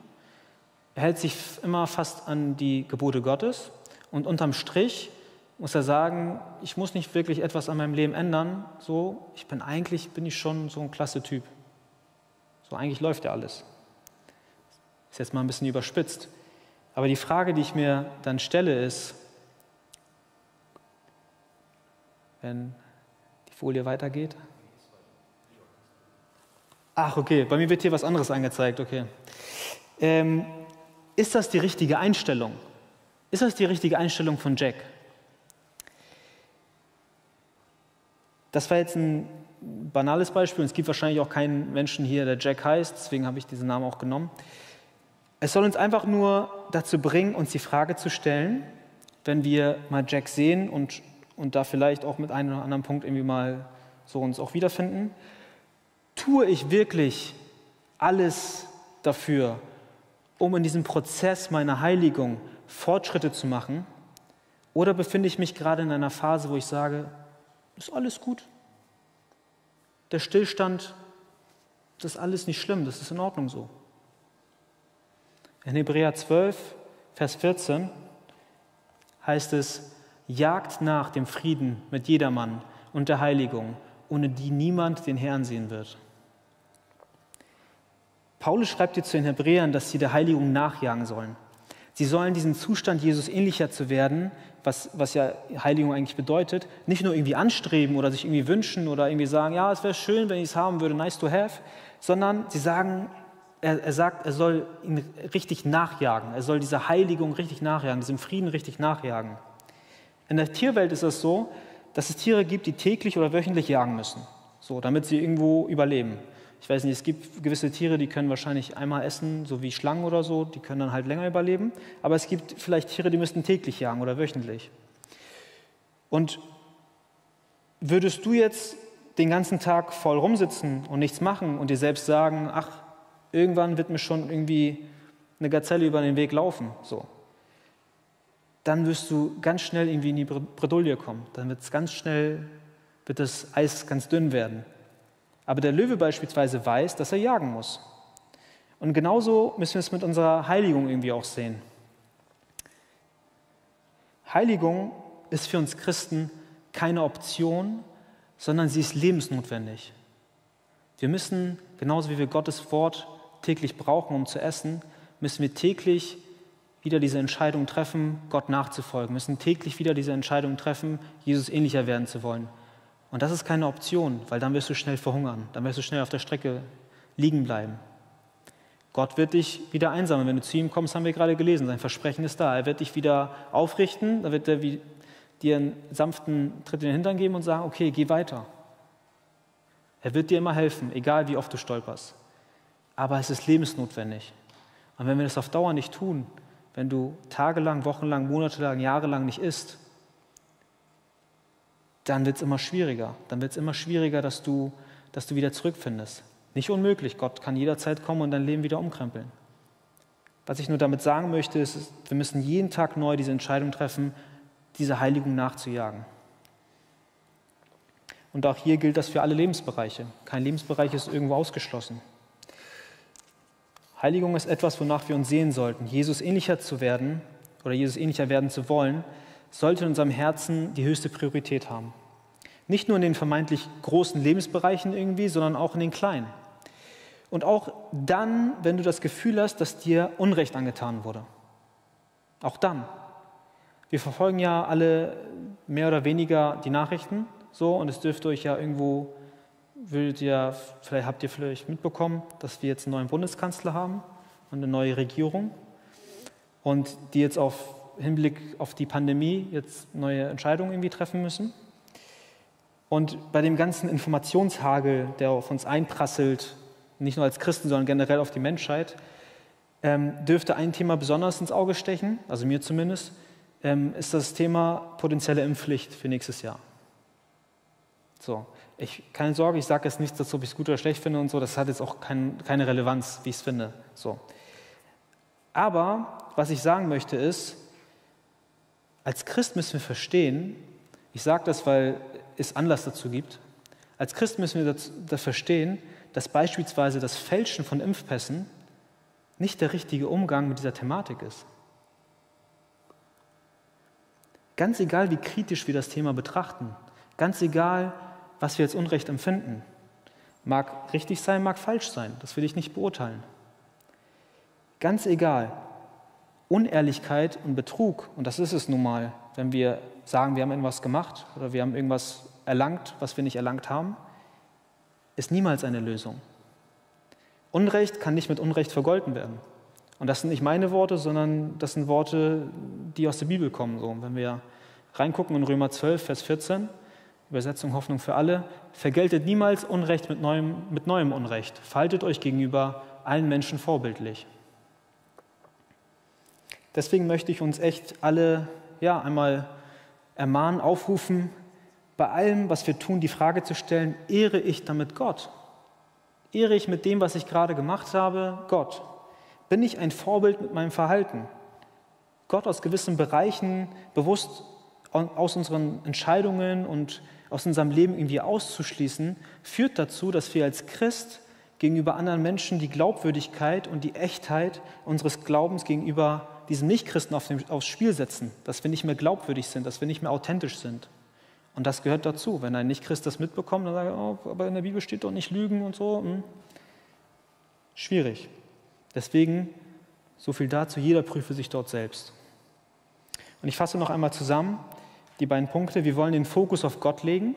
Er hält sich immer fast an die Gebote Gottes und unterm Strich muss er sagen, ich muss nicht wirklich etwas an meinem Leben ändern. So, ich bin eigentlich bin ich schon so ein klasse Typ. So eigentlich läuft ja alles. Ist jetzt mal ein bisschen überspitzt. Aber die Frage, die ich mir dann stelle, ist, wenn Folie weitergeht. Ach, okay, bei mir wird hier was anderes angezeigt, okay. Ähm, ist das die richtige Einstellung? Ist das die richtige Einstellung von Jack? Das war jetzt ein banales Beispiel und es gibt wahrscheinlich auch keinen Menschen hier, der Jack heißt, deswegen habe ich diesen Namen auch genommen. Es soll uns einfach nur dazu bringen, uns die Frage zu stellen, wenn wir mal Jack sehen und und da vielleicht auch mit einem oder anderen Punkt irgendwie mal so uns auch wiederfinden. Tue ich wirklich alles dafür, um in diesem Prozess meiner Heiligung Fortschritte zu machen? Oder befinde ich mich gerade in einer Phase, wo ich sage, ist alles gut? Der Stillstand, das ist alles nicht schlimm, das ist in Ordnung so. In Hebräer 12, Vers 14 heißt es, jagt nach dem Frieden mit jedermann und der Heiligung, ohne die niemand den Herrn sehen wird. Paulus schreibt dir zu den Hebräern, dass sie der Heiligung nachjagen sollen. Sie sollen diesen Zustand, Jesus ähnlicher zu werden, was, was ja Heiligung eigentlich bedeutet, nicht nur irgendwie anstreben oder sich irgendwie wünschen oder irgendwie sagen, ja, es wäre schön, wenn ich es haben würde, nice to have, sondern sie sagen, er, er sagt, er soll ihn richtig nachjagen, er soll dieser Heiligung richtig nachjagen, diesem Frieden richtig nachjagen. In der Tierwelt ist es so, dass es Tiere gibt, die täglich oder wöchentlich jagen müssen, so, damit sie irgendwo überleben. Ich weiß nicht, es gibt gewisse Tiere, die können wahrscheinlich einmal essen, so wie Schlangen oder so, die können dann halt länger überleben. Aber es gibt vielleicht Tiere, die müssten täglich jagen oder wöchentlich. Und würdest du jetzt den ganzen Tag voll rumsitzen und nichts machen und dir selbst sagen, ach, irgendwann wird mir schon irgendwie eine Gazelle über den Weg laufen, so dann wirst du ganz schnell irgendwie in die Bredouille kommen. Dann wird es ganz schnell, wird das Eis ganz dünn werden. Aber der Löwe beispielsweise weiß, dass er jagen muss. Und genauso müssen wir es mit unserer Heiligung irgendwie auch sehen. Heiligung ist für uns Christen keine Option, sondern sie ist lebensnotwendig. Wir müssen, genauso wie wir Gottes Wort täglich brauchen, um zu essen, müssen wir täglich wieder diese Entscheidung treffen, Gott nachzufolgen, müssen täglich wieder diese Entscheidung treffen, Jesus ähnlicher werden zu wollen. Und das ist keine Option, weil dann wirst du schnell verhungern, dann wirst du schnell auf der Strecke liegen bleiben. Gott wird dich wieder einsammeln. Wenn du zu ihm kommst, haben wir gerade gelesen, sein Versprechen ist da. Er wird dich wieder aufrichten, da wird er dir einen sanften Tritt in den Hintern geben und sagen, okay, geh weiter. Er wird dir immer helfen, egal wie oft du stolperst. Aber es ist lebensnotwendig. Und wenn wir das auf Dauer nicht tun, wenn du tagelang, wochenlang, monatelang, jahrelang nicht isst, dann wird es immer schwieriger. Dann wird es immer schwieriger, dass du, dass du wieder zurückfindest. Nicht unmöglich, Gott kann jederzeit kommen und dein Leben wieder umkrempeln. Was ich nur damit sagen möchte, ist, wir müssen jeden Tag neu diese Entscheidung treffen, diese Heiligung nachzujagen. Und auch hier gilt das für alle Lebensbereiche. Kein Lebensbereich ist irgendwo ausgeschlossen. Heiligung ist etwas, wonach wir uns sehen sollten. Jesus ähnlicher zu werden oder Jesus ähnlicher werden zu wollen, sollte in unserem Herzen die höchste Priorität haben. Nicht nur in den vermeintlich großen Lebensbereichen irgendwie, sondern auch in den kleinen. Und auch dann, wenn du das Gefühl hast, dass dir Unrecht angetan wurde. Auch dann. Wir verfolgen ja alle mehr oder weniger die Nachrichten so und es dürfte euch ja irgendwo würdet ihr, vielleicht habt ihr vielleicht mitbekommen, dass wir jetzt einen neuen Bundeskanzler haben und eine neue Regierung und die jetzt auf Hinblick auf die Pandemie jetzt neue Entscheidungen irgendwie treffen müssen. Und bei dem ganzen Informationshagel, der auf uns einprasselt, nicht nur als Christen, sondern generell auf die Menschheit, ähm, dürfte ein Thema besonders ins Auge stechen, also mir zumindest, ähm, ist das Thema potenzielle Impfpflicht für nächstes Jahr. So, ich, keine Sorge, ich sage jetzt nichts dazu, ob ich es gut oder schlecht finde und so, das hat jetzt auch kein, keine Relevanz, wie ich es finde. So. Aber was ich sagen möchte ist, als Christ müssen wir verstehen, ich sage das, weil es Anlass dazu gibt, als Christ müssen wir das, verstehen, dass beispielsweise das Fälschen von Impfpässen nicht der richtige Umgang mit dieser Thematik ist. Ganz egal, wie kritisch wir das Thema betrachten, ganz egal, was wir als Unrecht empfinden. Mag richtig sein, mag falsch sein, das will ich nicht beurteilen. Ganz egal. Unehrlichkeit und Betrug, und das ist es nun mal, wenn wir sagen, wir haben irgendwas gemacht oder wir haben irgendwas erlangt, was wir nicht erlangt haben, ist niemals eine Lösung. Unrecht kann nicht mit Unrecht vergolten werden. Und das sind nicht meine Worte, sondern das sind Worte, die aus der Bibel kommen. So, wenn wir reingucken in Römer 12, Vers 14, Übersetzung Hoffnung für alle, vergeltet niemals Unrecht mit neuem, mit neuem Unrecht. Faltet euch gegenüber allen Menschen vorbildlich. Deswegen möchte ich uns echt alle ja, einmal ermahnen, aufrufen, bei allem, was wir tun, die Frage zu stellen, ehre ich damit Gott? Ehre ich mit dem, was ich gerade gemacht habe, Gott? Bin ich ein Vorbild mit meinem Verhalten? Gott aus gewissen Bereichen bewusst aus unseren Entscheidungen und aus unserem Leben irgendwie auszuschließen, führt dazu, dass wir als Christ gegenüber anderen Menschen die Glaubwürdigkeit und die Echtheit unseres Glaubens gegenüber diesen Nichtchristen auf aufs Spiel setzen, dass wir nicht mehr glaubwürdig sind, dass wir nicht mehr authentisch sind. Und das gehört dazu. Wenn ein Nichtchrist das mitbekommt, dann sagt er, oh, aber in der Bibel steht doch nicht Lügen und so. Hm. Schwierig. Deswegen, so viel dazu, jeder prüfe sich dort selbst. Und ich fasse noch einmal zusammen die beiden Punkte. Wir wollen den Fokus auf Gott legen,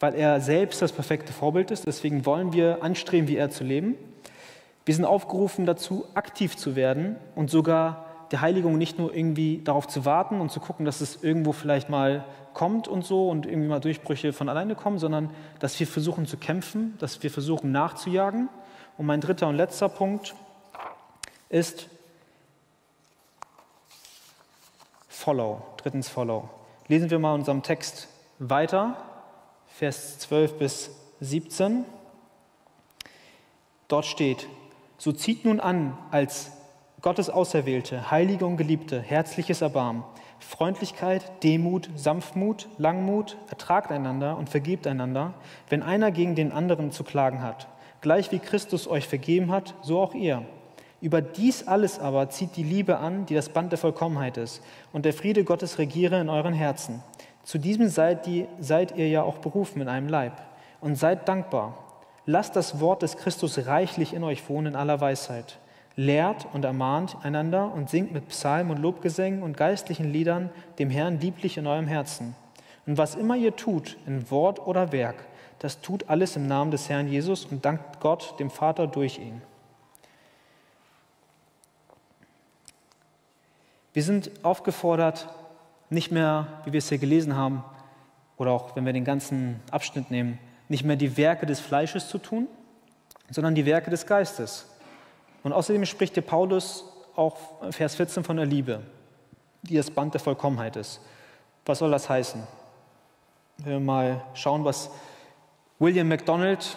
weil er selbst das perfekte Vorbild ist. Deswegen wollen wir anstreben, wie er zu leben. Wir sind aufgerufen dazu, aktiv zu werden und sogar der Heiligung nicht nur irgendwie darauf zu warten und zu gucken, dass es irgendwo vielleicht mal kommt und so und irgendwie mal Durchbrüche von alleine kommen, sondern dass wir versuchen zu kämpfen, dass wir versuchen nachzujagen. Und mein dritter und letzter Punkt ist Follow. Drittens Follow. Lesen wir mal unserem Text weiter, Vers 12 bis 17. Dort steht, so zieht nun an als Gottes Auserwählte, Heilige und Geliebte, herzliches Erbarmen, Freundlichkeit, Demut, Sanftmut, Langmut, ertragt einander und vergebt einander, wenn einer gegen den anderen zu klagen hat. Gleich wie Christus euch vergeben hat, so auch ihr. Über dies alles aber zieht die Liebe an, die das Band der Vollkommenheit ist, und der Friede Gottes regiere in euren Herzen. Zu diesem seid, die, seid ihr ja auch berufen in einem Leib. Und seid dankbar. Lasst das Wort des Christus reichlich in euch wohnen in aller Weisheit. Lehrt und ermahnt einander und singt mit Psalmen und Lobgesängen und geistlichen Liedern dem Herrn lieblich in eurem Herzen. Und was immer ihr tut, in Wort oder Werk, das tut alles im Namen des Herrn Jesus und dankt Gott, dem Vater, durch ihn. Wir sind aufgefordert, nicht mehr, wie wir es hier gelesen haben, oder auch wenn wir den ganzen Abschnitt nehmen, nicht mehr die Werke des Fleisches zu tun, sondern die Werke des Geistes. Und außerdem spricht der Paulus auch Vers 14 von der Liebe, die das Band der Vollkommenheit ist. Was soll das heißen? Wenn wir mal schauen, was William MacDonald,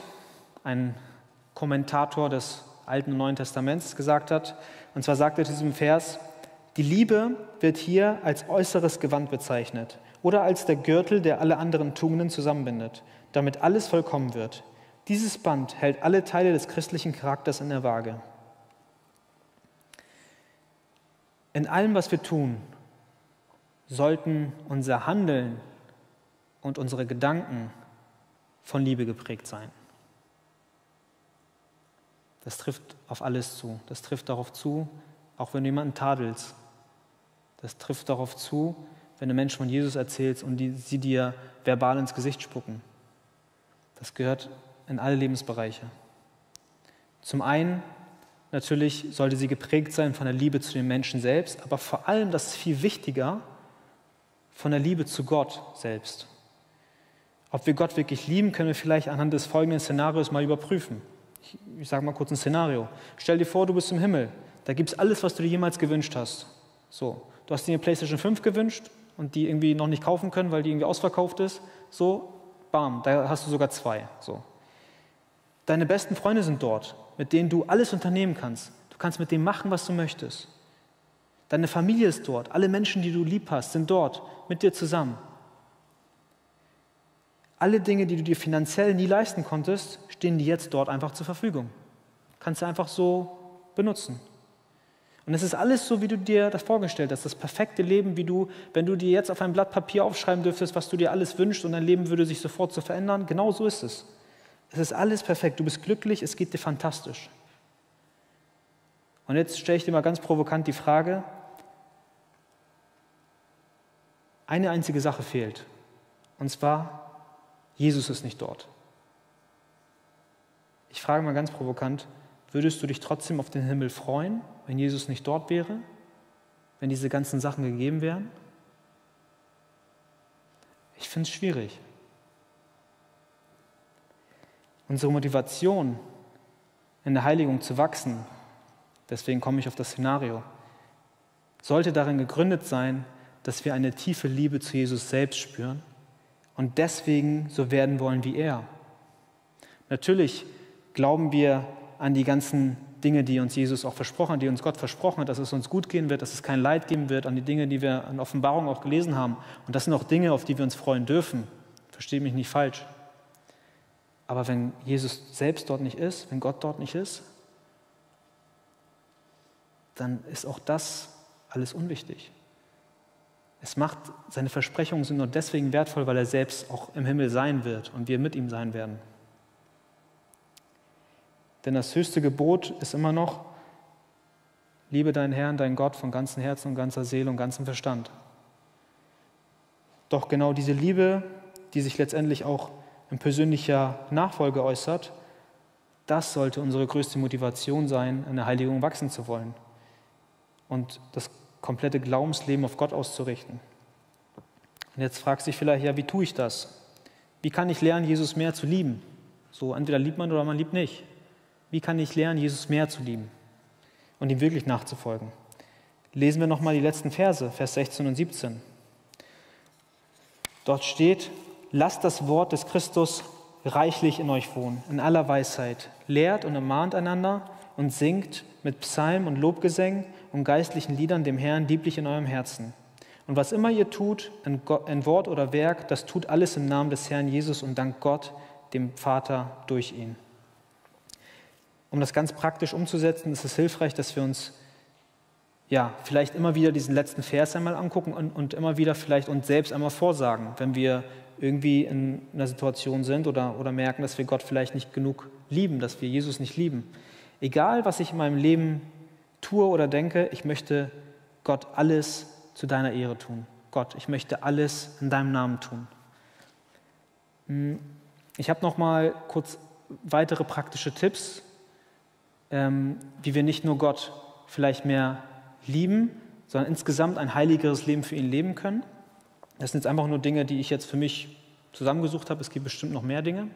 ein Kommentator des Alten und Neuen Testaments, gesagt hat. Und zwar sagt er in diesem Vers, die Liebe wird hier als äußeres Gewand bezeichnet oder als der Gürtel, der alle anderen Tugenden zusammenbindet, damit alles vollkommen wird. Dieses Band hält alle Teile des christlichen Charakters in der Waage. In allem, was wir tun, sollten unser Handeln und unsere Gedanken von Liebe geprägt sein. Das trifft auf alles zu. Das trifft darauf zu, auch wenn du jemanden tadelst. Das trifft darauf zu, wenn du Menschen von Jesus erzählst und die, sie dir verbal ins Gesicht spucken. Das gehört in alle Lebensbereiche. Zum einen natürlich sollte sie geprägt sein von der Liebe zu den Menschen selbst, aber vor allem, das ist viel wichtiger, von der Liebe zu Gott selbst. Ob wir Gott wirklich lieben, können wir vielleicht anhand des folgenden Szenarios mal überprüfen. Ich, ich sage mal kurz ein Szenario. Stell dir vor, du bist im Himmel. Da gibt es alles, was du dir jemals gewünscht hast. So, du hast dir eine PlayStation 5 gewünscht und die irgendwie noch nicht kaufen können, weil die irgendwie ausverkauft ist. So, bam, da hast du sogar zwei. So. Deine besten Freunde sind dort, mit denen du alles unternehmen kannst. Du kannst mit denen machen, was du möchtest. Deine Familie ist dort. Alle Menschen, die du lieb hast, sind dort mit dir zusammen. Alle Dinge, die du dir finanziell nie leisten konntest, stehen dir jetzt dort einfach zur Verfügung. Kannst du einfach so benutzen. Und es ist alles so, wie du dir das vorgestellt hast. Das perfekte Leben, wie du, wenn du dir jetzt auf ein Blatt Papier aufschreiben dürftest, was du dir alles wünschst und dein Leben würde sich sofort so verändern. Genau so ist es. Es ist alles perfekt. Du bist glücklich, es geht dir fantastisch. Und jetzt stelle ich dir mal ganz provokant die Frage, eine einzige Sache fehlt. Und zwar, Jesus ist nicht dort. Ich frage mal ganz provokant, würdest du dich trotzdem auf den Himmel freuen, wenn Jesus nicht dort wäre, wenn diese ganzen Sachen gegeben wären? Ich finde es schwierig. Unsere Motivation, in der Heiligung zu wachsen, deswegen komme ich auf das Szenario, sollte darin gegründet sein, dass wir eine tiefe Liebe zu Jesus selbst spüren und deswegen so werden wollen wie er. Natürlich glauben wir an die ganzen Dinge, die uns Jesus auch versprochen hat, die uns Gott versprochen hat, dass es uns gut gehen wird, dass es kein Leid geben wird, an die Dinge, die wir an Offenbarung auch gelesen haben. Und das sind auch Dinge, auf die wir uns freuen dürfen. Verstehe mich nicht falsch. Aber wenn Jesus selbst dort nicht ist, wenn Gott dort nicht ist, dann ist auch das alles unwichtig. Es macht, seine Versprechungen sind nur deswegen wertvoll, weil er selbst auch im Himmel sein wird und wir mit ihm sein werden. Denn das höchste Gebot ist immer noch, liebe deinen Herrn, deinen Gott von ganzem Herzen und ganzer Seele und ganzem Verstand. Doch genau diese Liebe, die sich letztendlich auch in persönlicher Nachfolge äußert, das sollte unsere größte Motivation sein, in der Heiligung wachsen zu wollen und das komplette Glaubensleben auf Gott auszurichten. Und jetzt fragst du dich vielleicht, ja, wie tue ich das? Wie kann ich lernen, Jesus mehr zu lieben? So, entweder liebt man oder man liebt nicht. Wie kann ich lernen, Jesus mehr zu lieben und ihm wirklich nachzufolgen? Lesen wir nochmal die letzten Verse, Vers 16 und 17. Dort steht, lasst das Wort des Christus reichlich in euch wohnen, in aller Weisheit. Lehrt und ermahnt einander und singt mit Psalmen und Lobgesängen und geistlichen Liedern dem Herrn lieblich in eurem Herzen. Und was immer ihr tut, in, Wort oder Werk, das tut alles im Namen des Herrn Jesus und dank Gott, dem Vater, durch ihn. Um das ganz praktisch umzusetzen, ist es hilfreich, dass wir uns ja, vielleicht immer wieder diesen letzten Vers einmal angucken und, und immer wieder vielleicht uns selbst einmal vorsagen, wenn wir irgendwie in einer Situation sind oder, oder merken, dass wir Gott vielleicht nicht genug lieben, dass wir Jesus nicht lieben. Egal, was ich in meinem Leben tue oder denke, ich möchte Gott alles zu deiner Ehre tun. Gott, ich möchte alles in deinem Namen tun. Hm, ich habe noch mal kurz weitere praktische Tipps, ähm, wie wir nicht nur Gott vielleicht mehr lieben, sondern insgesamt ein heiligeres Leben für ihn leben können. Das sind jetzt einfach nur Dinge, die ich jetzt für mich zusammengesucht habe. Es gibt bestimmt noch mehr Dinge.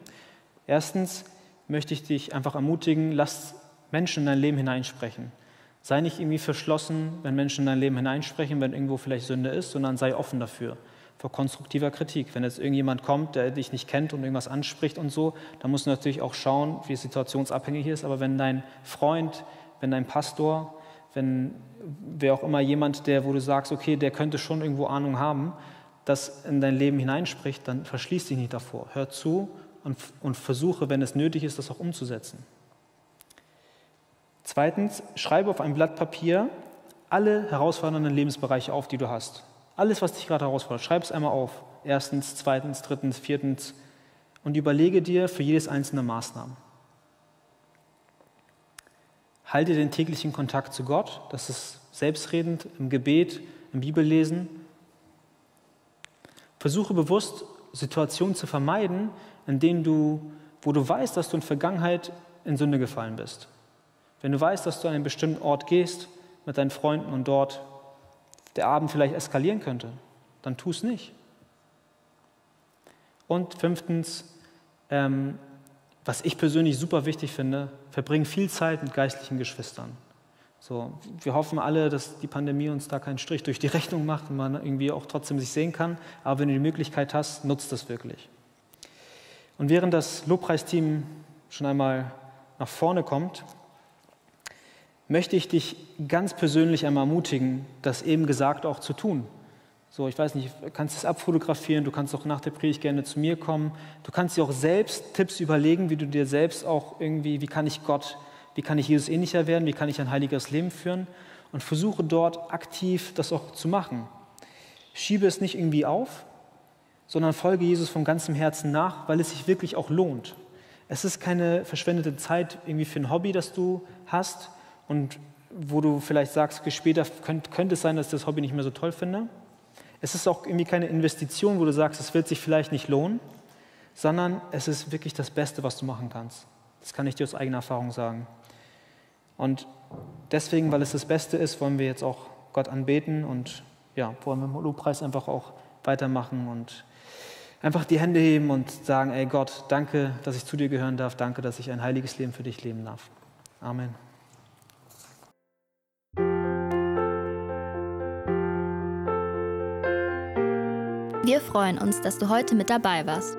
Erstens möchte ich dich einfach ermutigen, lass Menschen in dein Leben hineinsprechen. Sei nicht irgendwie verschlossen, wenn Menschen in dein Leben hineinsprechen, wenn irgendwo vielleicht Sünde ist, sondern sei offen dafür, vor konstruktiver Kritik. Wenn jetzt irgendjemand kommt, der dich nicht kennt und irgendwas anspricht und so, dann musst du natürlich auch schauen, wie es situationsabhängig ist. Aber wenn dein Freund, wenn dein Pastor, wenn wer auch immer jemand, der, wo du sagst, okay, der könnte schon irgendwo Ahnung haben, das in dein Leben hineinspricht, dann verschließ dich nicht davor. Hör zu und, und versuche, wenn es nötig ist, das auch umzusetzen. Zweitens, schreibe auf ein Blatt Papier alle herausfordernden Lebensbereiche auf, die du hast. Alles, was dich gerade herausfordert, schreib es einmal auf. Erstens, zweitens, drittens, viertens und überlege dir für jedes einzelne Maßnahmen. Halte den täglichen Kontakt zu Gott, das ist selbstredend, im Gebet, im Bibellesen. Versuche bewusst, Situationen zu vermeiden, in denen du, wo du weißt, dass du in Vergangenheit in Sünde gefallen bist. Wenn du weißt, dass du an einen bestimmten Ort gehst mit deinen Freunden und dort der Abend vielleicht eskalieren könnte, dann tu es nicht. Und fünftens, ähm, was ich persönlich super wichtig finde, verbring viel Zeit mit geistlichen Geschwistern. So, wir hoffen alle, dass die Pandemie uns da keinen Strich durch die Rechnung macht und man irgendwie auch trotzdem sich sehen kann. Aber wenn du die Möglichkeit hast, nutzt das wirklich. Und während das Lobpreisteam schon einmal nach vorne kommt, möchte ich dich ganz persönlich einmal ermutigen, das eben gesagt auch zu tun. So, ich weiß nicht, du kannst es abfotografieren, du kannst auch nach der Predigt gerne zu mir kommen. Du kannst dir auch selbst Tipps überlegen, wie du dir selbst auch irgendwie, wie kann ich Gott, wie kann ich Jesus ähnlicher werden, wie kann ich ein heiliges Leben führen und versuche dort aktiv das auch zu machen. Schiebe es nicht irgendwie auf, sondern folge Jesus von ganzem Herzen nach, weil es sich wirklich auch lohnt. Es ist keine verschwendete Zeit irgendwie für ein Hobby, das du hast und wo du vielleicht sagst, später könnte es sein, dass ich das Hobby nicht mehr so toll finde, es ist auch irgendwie keine Investition, wo du sagst, es wird sich vielleicht nicht lohnen, sondern es ist wirklich das Beste, was du machen kannst. Das kann ich dir aus eigener Erfahrung sagen. Und deswegen, weil es das Beste ist, wollen wir jetzt auch Gott anbeten und ja, wollen wir im Lobpreis einfach auch weitermachen und einfach die Hände heben und sagen, ey Gott, danke, dass ich zu dir gehören darf, danke, dass ich ein heiliges Leben für dich leben darf. Amen. Wir freuen uns, dass du heute mit dabei warst.